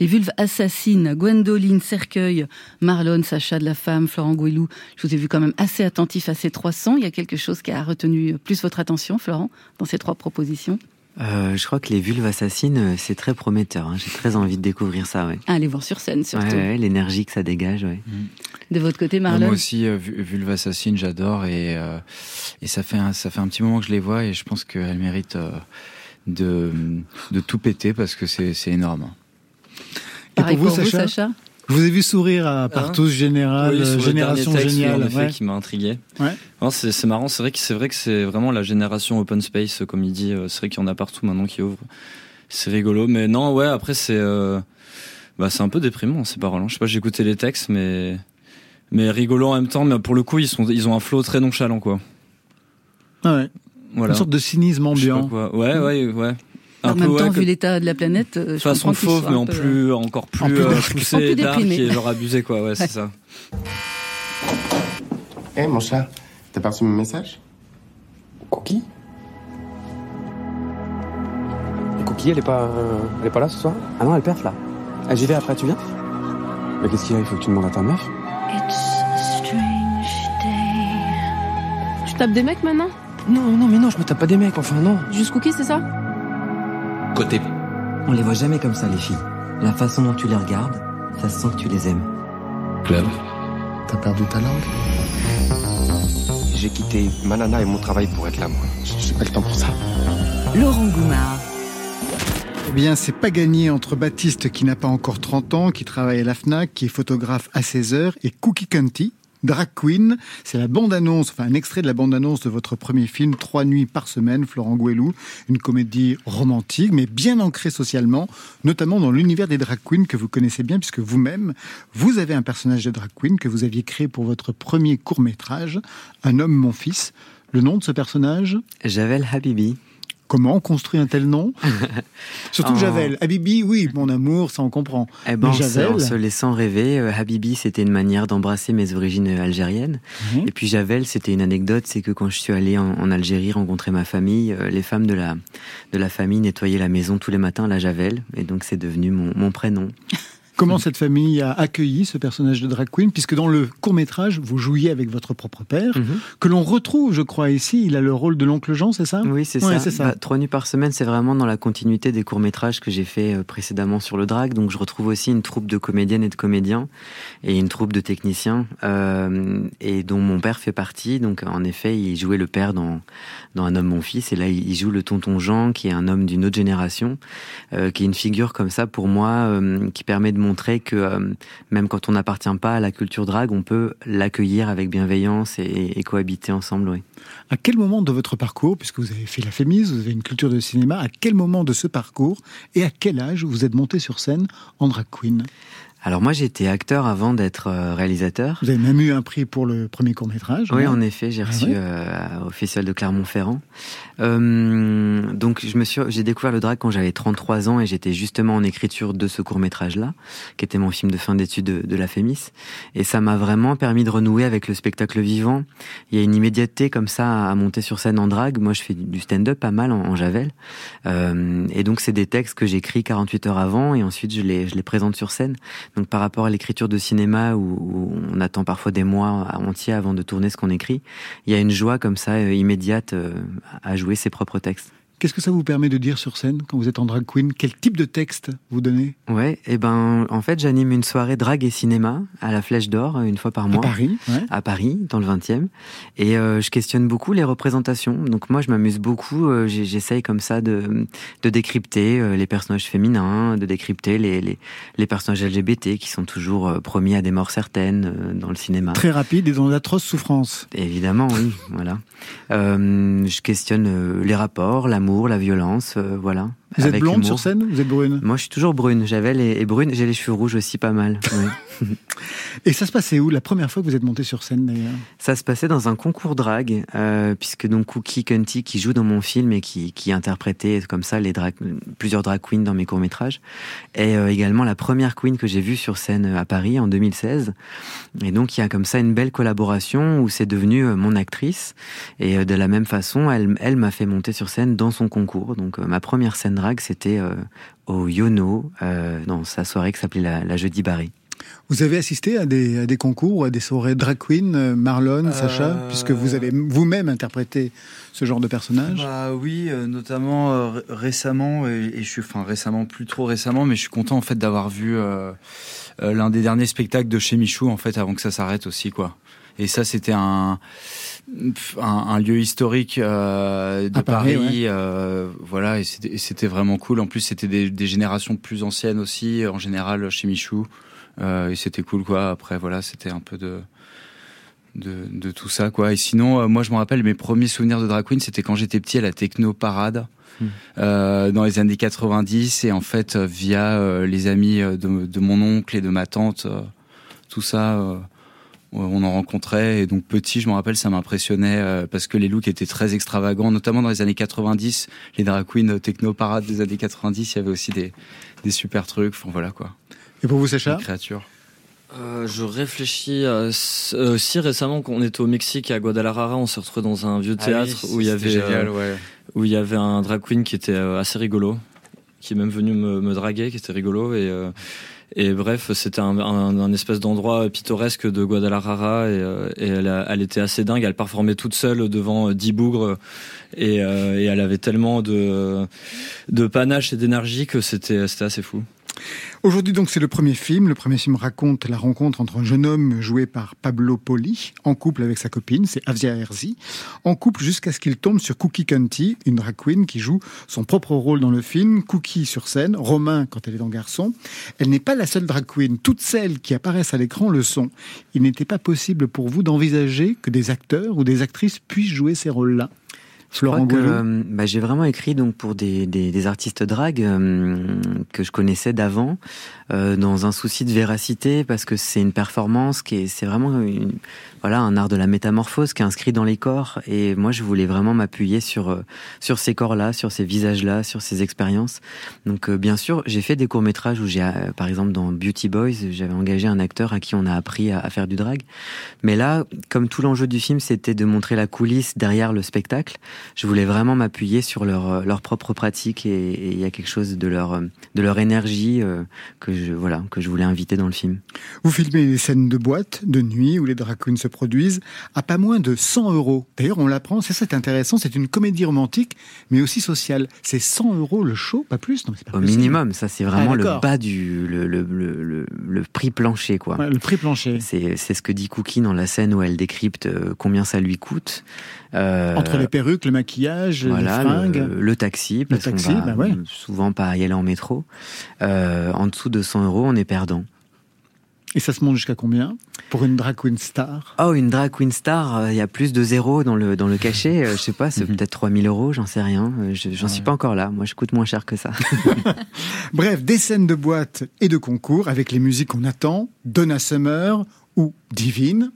Les vulves assassines, Gwendoline, Cercueil, Marlon, Sacha de la femme, Florent Gouelou. Je vous ai vu quand même assez attentif à ces 300. Il y a quelque chose qui a retenu plus votre attention, Florent, dans ces trois propositions? Euh, je crois que les vulves assassines, euh, c'est très prometteur. hein. J'ai très envie de découvrir ça, ouais. À aller voir sur scène, surtout. Ouais, ouais, l'énergie que ça dégage, ouais. De votre côté, Marlon Moi aussi, euh, Vu- Vulve Assassine, j'adore et euh, et ça fait un, ça fait un petit moment que je les vois et je pense qu'elles méritent euh, de de tout péter parce que c'est c'est énorme. Et Pareil pour vous, pour vous, Sacha, Sacha? Je vous ai vu sourire à Partout Général, Oui, sur Génération texte, Géniale. en effet, ouais. qui m'a intrigué. Ouais. C'est c'est marrant, c'est vrai que c'est vrai que c'est vraiment la génération open space, comme il dit. euh, C'est vrai qu'il y en a partout maintenant qui ouvrent. C'est rigolo, mais non, ouais. Après, c'est euh, bah, c'est un peu déprimant ces paroles. hein. Je sais pas, j'ai écouté les textes, mais mais rigolo en même temps. Mais pour le coup, ils sont ils ont un flow très nonchalant, quoi. Ah ouais. Voilà. Une sorte de cynisme ambiant. quoi. Ouais, ouais, ouais. En Un peu, même ouais, temps, que- vu l'état de la planète, euh, je façon fauve, mais un en peu, plus, encore plus, En plus euh, poussé En plus et dark déprimé. et genre abusé, quoi. Ouais, c'est ça. Eh mon chat, t'as pas reçu mon message? Cookie Cookie, elle est pas, euh, elle est pas là ce soir? Ah non, elle perf là. Ah, J'y vais après, tu viens? Mais qu'est-ce qu'il y a? Il faut que tu demandes à ta meuf. Tu tapes des mecs maintenant? Non, non, mais non, je me tape pas des mecs, enfin non. Juste cookie, c'est ça? Côté. On les voit jamais comme ça, les filles. La façon dont tu les regardes, ça se sent que tu les aimes. Club. T'as perdu ta langue J'ai quitté ma nana et mon travail pour être là, moi. J'ai pas le temps pour ça. Laurent Goumard. Eh bien, c'est pas gagné entre Baptiste, qui n'a pas encore 30 ans, qui travaille à la FNAC, qui est photographe à 16 heures, et Cookie Cunty, drag queen. C'est la bande-annonce, enfin un extrait de la bande-annonce de votre premier film, Trois nuits par semaine, Florent Gouelou. Une comédie romantique, mais bien ancrée socialement, notamment dans l'univers des drag queens que vous connaissez bien, puisque vous-même, vous avez un personnage de drag queen que vous aviez créé pour votre premier court-métrage, Un homme, mon fils. Le nom de ce personnage? Javel Habibi. Comment on construit un tel nom Surtout En- Javel. Habibi, oui, mon amour, ça on comprend. Eh ben, Mais en se- Javel, en se laissant rêver, euh, Habibi, c'était une manière d'embrasser mes origines euh, algériennes. Mhm. Et puis Javel, c'était une anecdote, c'est que quand je suis allé en, en Algérie rencontrer ma famille, euh, les femmes de la de la famille nettoyaient la maison tous les matins à la Javel, et donc c'est devenu mon, mon prénom. comment cette famille a accueilli ce personnage de drag queen Puisque dans le court métrage, vous jouiez avec votre propre père, Mhm. que l'on retrouve, je crois, ici. Il a le rôle de l'oncle Jean, c'est ça? Oui, c'est Ouais, ça. c'est ça. Bah, Trois nuits par semaine, c'est vraiment dans la continuité des courts-métrages que j'ai fait euh, précédemment sur le drag. Donc, je retrouve aussi une troupe de comédiennes et de comédiens et une troupe de techniciens, euh, et dont mon père fait partie. Donc, en effet, il jouait le père dans, dans Un homme, mon fils. Et là, il joue le tonton Jean, qui est un homme d'une autre génération, euh, qui est une figure comme ça pour moi, euh, qui permet de montrer que euh, même quand on n'appartient pas à la culture drag, on peut l'accueillir avec bienveillance et, cohabiter ensemble, oui. À quel moment de votre parcours, puisque vous avez fait la Fémis, vous avez une culture de cinéma, à quel moment de ce parcours et à quel âge vous êtes monté sur scène en drag queen? Alors moi j'étais acteur avant d'être euh, réalisateur. Vous avez même eu un prix pour le premier court métrage. Oui, en effet, j'ai Ah reçu ouais? euh, au Festival de Clermont-Ferrand. Euh, donc je me suis, j'ai découvert le drag quand j'avais 33 ans et j'étais justement en écriture de ce court métrage-là, qui était mon film de fin d'études de, de la Fémis. Et ça m'a vraiment permis de renouer avec le spectacle vivant. Il y a une immédiateté comme ça à monter sur scène en drag. Moi, je fais du stand-up pas mal en, en javel. Euh, et donc c'est des textes que j'écris 48 heures avant et ensuite je les, je les présente sur scène. Donc par rapport à l'écriture de cinéma où, on attend parfois des mois entiers avant de tourner ce qu'on écrit, il y a une joie comme ça euh, immédiate euh, à jouer ses propres textes. Qu'est-ce que ça vous permet de dire sur scène quand vous êtes en drag queen? Quel type de texte vous donnez? Ouais, et ben en fait j'anime une soirée drague et cinéma à la Flèche d'Or euh, une fois par mois. Paris, ouais. À Paris, dans le 20e. Et euh, je questionne beaucoup les représentations. Donc moi je m'amuse beaucoup, euh, j'essaye comme ça de, de décrypter euh, les personnages féminins, de décrypter les, les, les personnages LGBT qui sont toujours promis à des morts certaines dans le cinéma. Très rapide et dans d'atroces souffrances. Évidemment, oui, voilà. Je questionne les rapports, l'amour, la violence, euh, voilà, Vous êtes blonde humour. sur scène Vous êtes brune Moi, je suis toujours brune. J'avais les et brune, j'ai les cheveux rouges aussi pas mal. oui. Et ça se passait où la première fois que vous êtes monté sur scène d'ailleurs Ça se passait dans un concours drague, euh, puisque donc Cookie Cunty, qui joue dans mon film et qui, qui interprétait comme ça les drag, plusieurs drag queens dans mes courts métrages, est euh, également la première queen que j'ai vue sur scène à Paris en 2016. Et donc il y a comme ça une belle collaboration où c'est devenu euh, mon actrice. Et euh, de la même façon, elle, elle m'a fait monter sur scène dans son concours. Donc euh, ma première scène drague, c'était euh, au Yono, euh, dans sa soirée qui s'appelait la, la Jeudi Barry. Vous avez assisté à des, à des concours, à des soirées drag queen, euh, Marlon, Sacha, puisque vous avez vous-même interprété ce genre de personnage? Bah oui, notamment euh, ré- récemment, et, et je suis, enfin récemment, plus trop récemment, mais je suis content en fait d'avoir vu euh, l'un des derniers spectacles de chez Michou en fait avant que ça s'arrête aussi quoi. Et ça c'était un, un un lieu historique euh, de Paris, Paris, ouais. euh, voilà, et c'était vraiment cool. En plus c'était des, des générations plus anciennes aussi, en général chez Michou, euh, et c'était cool quoi. Après voilà, c'était un peu de de, de tout ça quoi et sinon euh, moi je me rappelle mes premiers souvenirs de drag queen c'était quand j'étais petit à la techno parade Hmm. euh, dans les années 90 et en fait via euh, les amis de, de mon oncle et de ma tante tout ça on en rencontrait et donc petit je me rappelle ça m'impressionnait euh, parce que les looks étaient très extravagants notamment dans les années 90 les drag queens euh, techno parade des années 90 il y avait aussi des, des super trucs enfin voilà quoi Et pour vous Sacha Des créatures Euh, je réfléchis à s- euh, aussi récemment quand on était au Mexique à Guadalajara, on s'est retrouvé dans un vieux Ah théâtre oui, où il y avait génial, euh, ouais. où il y avait un drag queen qui était euh, assez rigolo, qui est même venu me, me draguer, qui était rigolo et euh, et bref, c'était un, un, un espèce d'endroit pittoresque de Guadalajara et, euh, elle, a- elle était assez dingue. Elle performait toute seule devant euh, 10 bougres et, euh, et elle avait tellement de, de panache et d'énergie que c'était assez fou. Aujourd'hui donc c'est le premier film. Le premier film raconte la rencontre entre un jeune homme joué par Pablo Poli, en couple avec sa copine, c'est Avia Herzi, en couple jusqu'à ce qu'il tombe sur Cookie Cunty, une drag queen qui joue son propre rôle dans le film, Cookie sur scène, Romain quand elle est dans Garçon. Elle n'est pas la seule drag queen, toutes celles qui apparaissent à l'écran le sont. Il n'était pas possible pour vous d'envisager que des acteurs ou des actrices puissent jouer ces rôles-là. Florent euh, bah, j'ai vraiment écrit donc pour des, des, des artistes drag euh, que je connaissais d'avant, euh, dans un souci de véracité parce que c'est une performance qui est c'est vraiment une, voilà un art de la métamorphose qui est inscrit dans les corps et moi je voulais vraiment m'appuyer sur euh, sur ces corps-là, sur ces visages-là, sur ces expériences. Donc euh, bien sûr j'ai fait des courts métrages où j'ai euh, par exemple dans Beauty Boys j'avais engagé un acteur à qui on a appris à, faire du drag, mais là comme tout l'enjeu du film c'était de montrer la coulisse derrière le spectacle je voulais vraiment m'appuyer sur leur, leur propre pratique et il y a quelque chose de leur, de leur énergie que, je, voilà, que je voulais inviter dans le film. Vous filmez des scènes de boîte, de nuit, où les drag queens se produisent, à pas moins de 100 euros. D'ailleurs, on l'apprend, c'est ça qui est intéressant, c'est une comédie romantique, mais aussi sociale. C'est 100 euros le show, pas plus non, mais c'est pas Au minimum, ça c'est vraiment Ah, le bas du le, le, le, le- prix plancher quoi. Ouais, le prix plancher. C'est c'est ce que dit Cookie dans la scène où elle décrypte euh, combien ça lui coûte. Euh, Entre les perruques, le maquillage, voilà, les fringues. le, taxi, parce qu'on bah ouais. souvent pas y aller en métro. Euh, en dessous de 100 euros, on est perdant. Et ça se monte jusqu'à combien Pour une drag queen star? Oh, une drag queen star, euh, il y a plus de zéro dans le, dans le cachet. euh, je sais pas, c'est peut-être 3000 euros, j'en sais rien. Euh, je- J'en suis pas encore là. Moi, je coûte moins cher que ça. Bref, des scènes de boîte et de concours avec les musiques qu'on attend, Donna Summer ou Divine.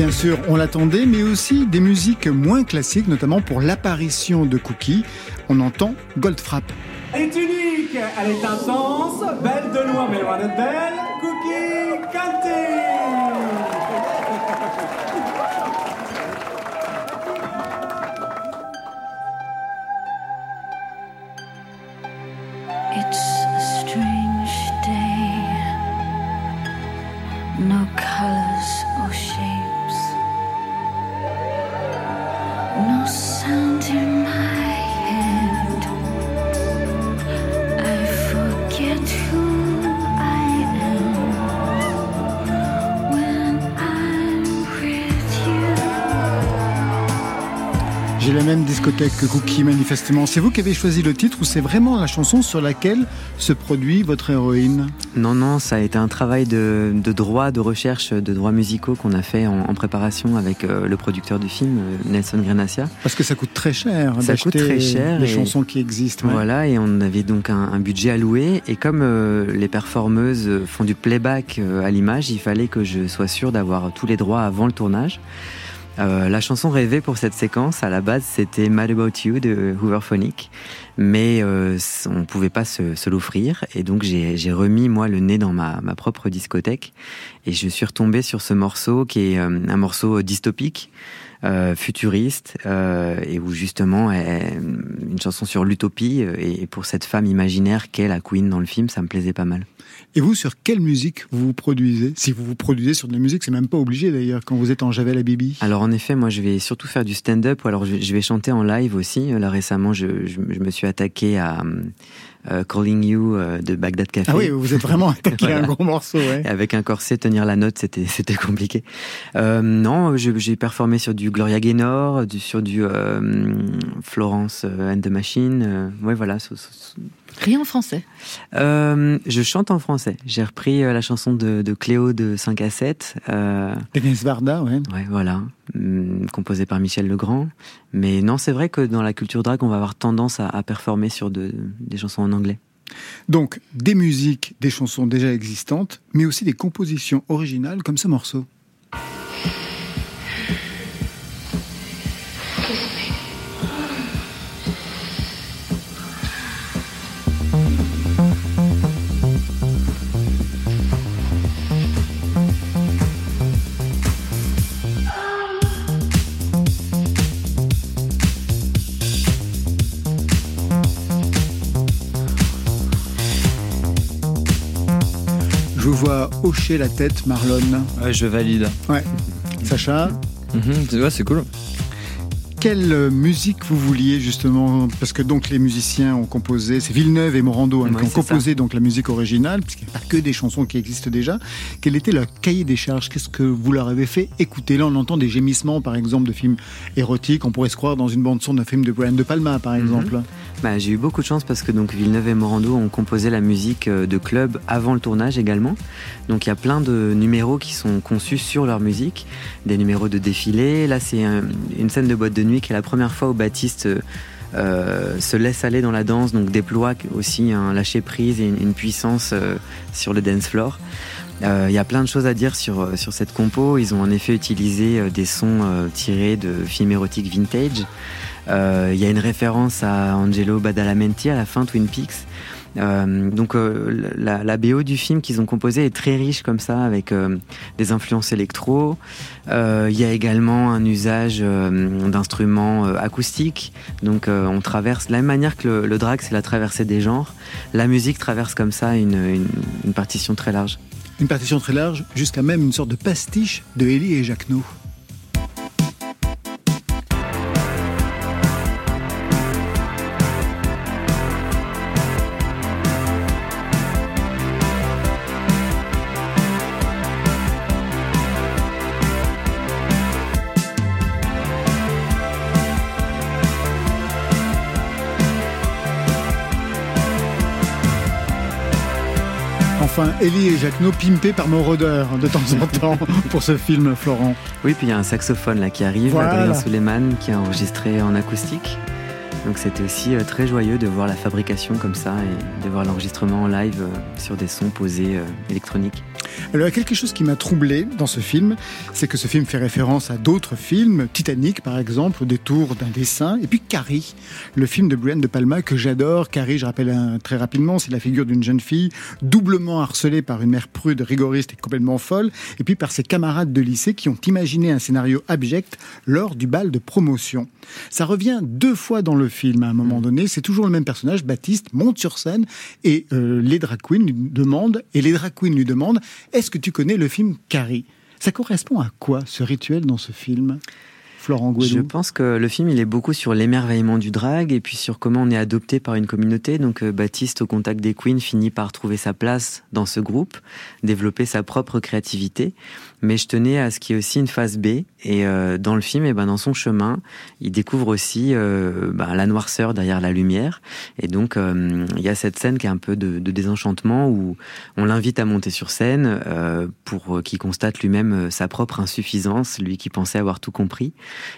Bien sûr, on l'attendait, mais aussi des musiques moins classiques, notamment pour l'apparition de Cookie. On entend Goldfrapp. Elle est unique, elle est intense, belle de loin mais loin d'être belle, Cookie J'ai la même discothèque que Cookie, manifestement. C'est vous qui avez choisi le titre ou c'est vraiment la chanson sur laquelle se produit votre héroïne? Non, non, ça a été un travail de, de droit, de recherche, de droits musicaux qu'on a fait en, en préparation avec euh, le producteur du film, euh, Nelson Grenacia. Parce que ça coûte très cher Ça coûte très cher. les chansons qui existent. ouais. Voilà, et on avait donc un, un budget alloué. Et comme euh, les performeuses font du playback euh, à l'image, il fallait que je sois sûr d'avoir tous les droits avant le tournage. Euh, la chanson rêvée pour cette séquence, à la base, c'était Mad About You de Hooverphonic, mais euh, on ne pouvait pas se, se l'offrir, et donc j'ai j'ai remis moi le nez dans ma, ma propre discothèque, et je suis retombé sur ce morceau qui est euh, un morceau dystopique, euh, futuriste, euh, et où justement une chanson sur l'utopie, euh, et pour cette femme imaginaire qu'est la Queen dans le film, ça me plaisait pas mal. Et vous, sur quelle musique vous vous produisez? Si vous vous produisez sur de la musique, c'est même pas obligé d'ailleurs quand vous êtes en Javel à Bibi. Alors en effet, moi je vais surtout faire du stand-up ou alors je, je vais chanter en live aussi. Là récemment, je, je, je me suis attaqué à euh, Calling You euh, de Bagdad Café. Ah oui, vous êtes vraiment attaqué à un gros morceau, ouais. Avec un corset, tenir la note, c'était c'était compliqué. Euh, non, j'ai performé sur du Gloria Gaynor, du, sur du Florence and the Machine. ouais, voilà. Rien en français. Euh, je chante en français. J'ai repris euh, la chanson de, de Cléo de 5 à 7. Euh, Denis Varda, ouais. Ouais, voilà. Hum, composé par Michel Legrand. Mais non, c'est vrai que dans la culture drag, on va avoir tendance à, à performer sur de, des chansons en anglais. Donc, des musiques, des chansons déjà existantes, mais aussi des compositions originales comme ce morceau. Hocher la tête, Marlon. Ouais, je valide. Ouais. Sacha, ouais, c'est cool. quelle musique vous vouliez justement? Parce que donc les musiciens ont composé, c'est Villeneuve et Morando hein, Ouais, qui ont composé donc la musique originale, puisqu'il n'y a pas que des chansons qui existent déjà. Quel était leur cahier des charges? Qu'est-ce que vous leur avez fait écouter? Là, on entend des gémissements, par exemple, de films érotiques. On pourrait se croire dans une bande son d'un film de Brian De Palma, par Mhm. exemple. Bah, j'ai eu beaucoup de chance parce que donc Villeneuve et Morando ont composé la musique euh, de club avant le tournage également. Donc il y a plein de numéros qui sont conçus sur leur musique, des numéros de défilé. Là c'est un- une scène de boîte de nuit qui est la première fois où Baptiste euh, euh, se laisse aller dans la danse, donc déploie aussi un lâcher prise et une, puissance euh, sur le dance floor. Il y a plein de choses à dire sur, sur cette compo. Ils ont en effet utilisé des sons tirés de films érotiques vintage. Euh, Il y a une référence à Angelo Badalamenti à la fin Twin Peaks. Euh, donc euh, la, BO du film qu'ils ont composé est très riche comme ça avec des influences électro. Il y a également un usage d'instruments acoustiques. Donc on traverse de la même manière que le, le drag c'est la traversée des genres. La musique traverse comme ça une, partition très large. Une partition très large, jusqu'à même une sorte de pastiche de Ellie et. Enfin, Ellie et Jacquenot pimpés par Moroder de temps en temps pour ce film, Florent. Oui, puis il y a un saxophone là qui arrive, Voilà. Adrien Suleiman, qui a enregistré en acoustique. Donc c'était aussi euh, très joyeux de voir la fabrication comme ça et de voir l'enregistrement en live euh, sur des sons posés euh, électroniques. Alors, il y a quelque chose qui m'a troublé dans ce film, c'est que ce film fait référence à d'autres films, Titanic par exemple, au détour d'un dessin, et puis Carrie, le film de Brian De Palma que j'adore. Carrie, je rappelle très rapidement, c'est la figure d'une jeune fille doublement harcelée par une mère prude, rigoriste et complètement folle, et puis par ses camarades de lycée qui ont imaginé un scénario abject lors du bal de promotion. Ça revient deux fois dans le film à un moment donné, c'est toujours le même personnage, Baptiste, monte sur scène et euh, les drag lui demandent, et les drag lui demandent, est-ce que tu connais le film Carrie? Ça correspond à quoi ce rituel dans ce film Florent Gouelou Je pense que le film, il est beaucoup sur l'émerveillement du drag et puis sur comment on est adopté par une communauté. Donc euh, Baptiste, au contact des queens, finit par trouver sa place dans ce groupe, développer sa propre créativité. Mais je tenais à ce qu'il y ait aussi une phase B. Et euh, dans le film, et ben dans son chemin, il découvre aussi euh, ben, la noirceur derrière la lumière. Et donc euh, il y a cette scène qui est un peu de, de désenchantement où on l'invite à monter sur scène euh, pour qu'il constate lui-même sa propre insuffisance, lui qui pensait avoir tout compris.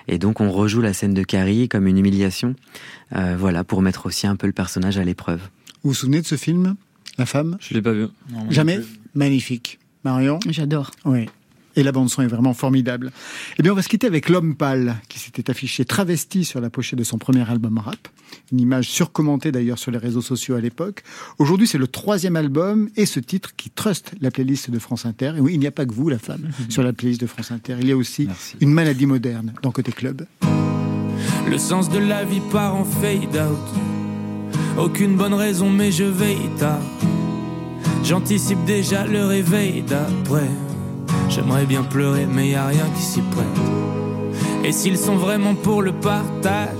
Et donc on rejoue la scène de Carrie comme une humiliation, euh, voilà, pour mettre aussi un peu le personnage à l'épreuve. Vous vous souvenez de ce film La femme? Je l'ai pas vu. Jamais? Magnifique. Marion? J'adore. Oui. Et la bande-son est vraiment formidable. Eh bien, on va se quitter avec L'Homme Pâle, qui s'était affiché travesti sur la pochette de son premier album rap. Une image surcommentée d'ailleurs sur les réseaux sociaux à l'époque. Aujourd'hui, c'est le troisième album et ce titre qui truste la playlist de France Inter. Et oui, il n'y a pas que vous, la femme, sur la playlist de France Inter. Il y a aussi une maladie moderne dans Côté Club. Le sens de la vie part en fade out. Aucune bonne raison, mais je veille tard. J'anticipe déjà le réveil d'après. J'aimerais bien pleurer, mais y a rien qui s'y prête. Et s'ils sont vraiment pour le partage,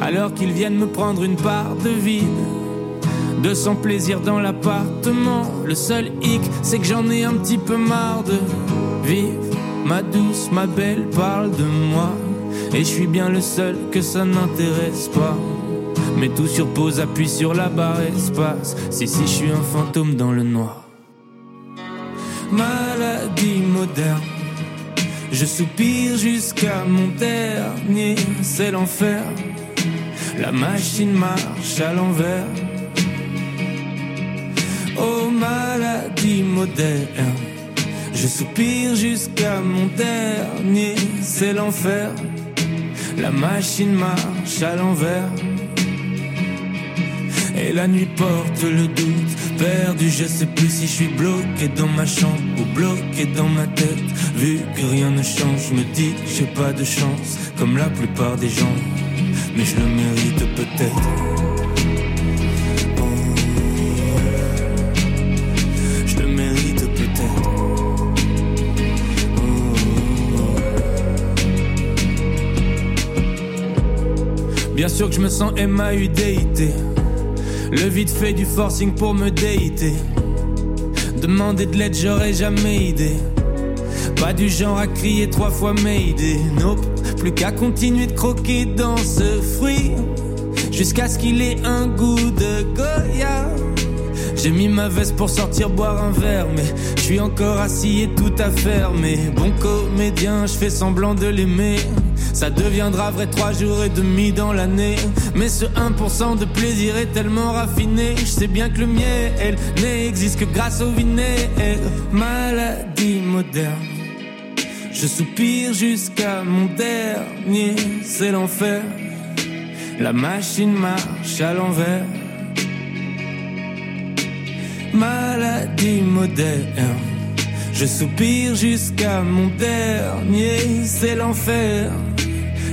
alors qu'ils viennent me prendre une part de vide. De son plaisir dans l'appartement. Le seul hic, c'est que j'en ai un petit peu marre de vivre. Ma douce, ma belle parle de moi. Et je suis bien le seul que ça n'intéresse pas. Mais tout sur pause, appuie sur la barre espace. Si, si, je suis un fantôme dans le noir. Maladie moderne. Je soupire jusqu'à mon dernier, c'est l'enfer. La machine marche à l'envers. Oh maladie moderne. Je soupire jusqu'à mon dernier, c'est l'enfer. La machine marche à l'envers. Et la nuit porte le doute, perdu, je sais plus si je suis bloqué dans ma chambre ou bloqué dans ma tête. Vu que rien ne change, je me dis que j'ai pas de chance, comme la plupart des gens. Mais je le mérite peut-être. Oh. Je le mérite peut-être. Bien sûr que je me sens MAUDIT. Le vide fait du forcing pour me déiter. Demander de l'aide, j'aurais jamais idée. Pas du genre à crier trois fois Mayday. Nope, plus qu'à continuer de croquer dans ce fruit. Jusqu'à ce qu'il ait un goût de Goya. J'ai mis ma veste pour sortir boire un verre, mais je suis encore assis et tout à faire. Mais bon comédien, je fais semblant de l'aimer. Ça deviendra vrai trois jours et demi dans l'année. Mais ce 1% de plaisir est tellement raffiné. Je sais bien que le miel n'existe que grâce au vinaigre. Maladie moderne. Je soupire jusqu'à mon dernier, c'est l'enfer. La machine marche à l'envers. Maladie moderne. Je soupire jusqu'à mon dernier, c'est l'enfer.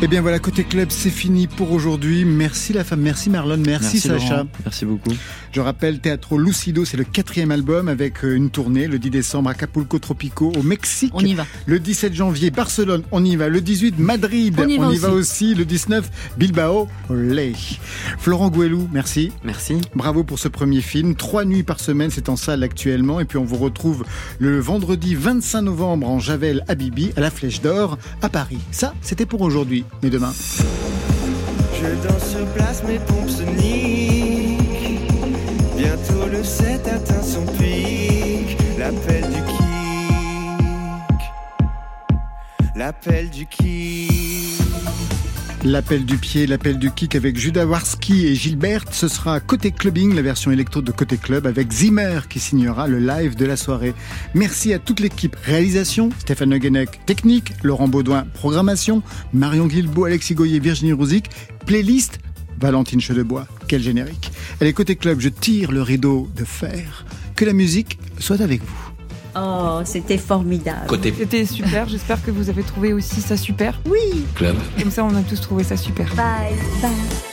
Eh bien voilà, côté club, c'est fini pour aujourd'hui. Merci la femme, merci Marlon, merci, Merci, Sacha. Laurent. Merci beaucoup. Je rappelle, Teatro Lucido, c'est le quatrième album avec euh, une tournée le 10 décembre à Acapulco Tropico au Mexique. On y va. Le 17 janvier, Barcelone, on y va. Le 18, Madrid, On y va aussi. Le 19, Bilbao, olé. Florent Gouelou, merci. Merci. Bravo pour ce premier film. Trois nuits par semaine, c'est en salle actuellement. Et puis on vous retrouve le vendredi 25 novembre en Javel à Bibi, à la Flèche d'Or, à Paris. Ça, c'était pour aujourd'hui. Mais demain. Je danse sur place, mes pompes se. Bientôt le 7 atteint son pic. L'appel du kick. L'appel du kick. L'appel du pied, l'appel du kick avec Judas Warski et Gilbert, ce sera Côté Clubbing, la version électro de Côté Club avec Zimmer qui signera le live de la soirée. Merci à toute l'équipe réalisation, Stéphane Huguenec, technique, Laurent Baudouin, programmation, Marion Guilbault, Alexis Goyer, Virginie Rouzic, playlist, Valentine Chedebois. Quel générique. Allez, Côté Club, je tire le rideau de fer. Que la musique soit avec vous. Oh, c'était formidable. C'était super, j'espère que vous avez trouvé aussi ça super. Oui. Comme ça, on a tous trouvé ça super. Bye, bye.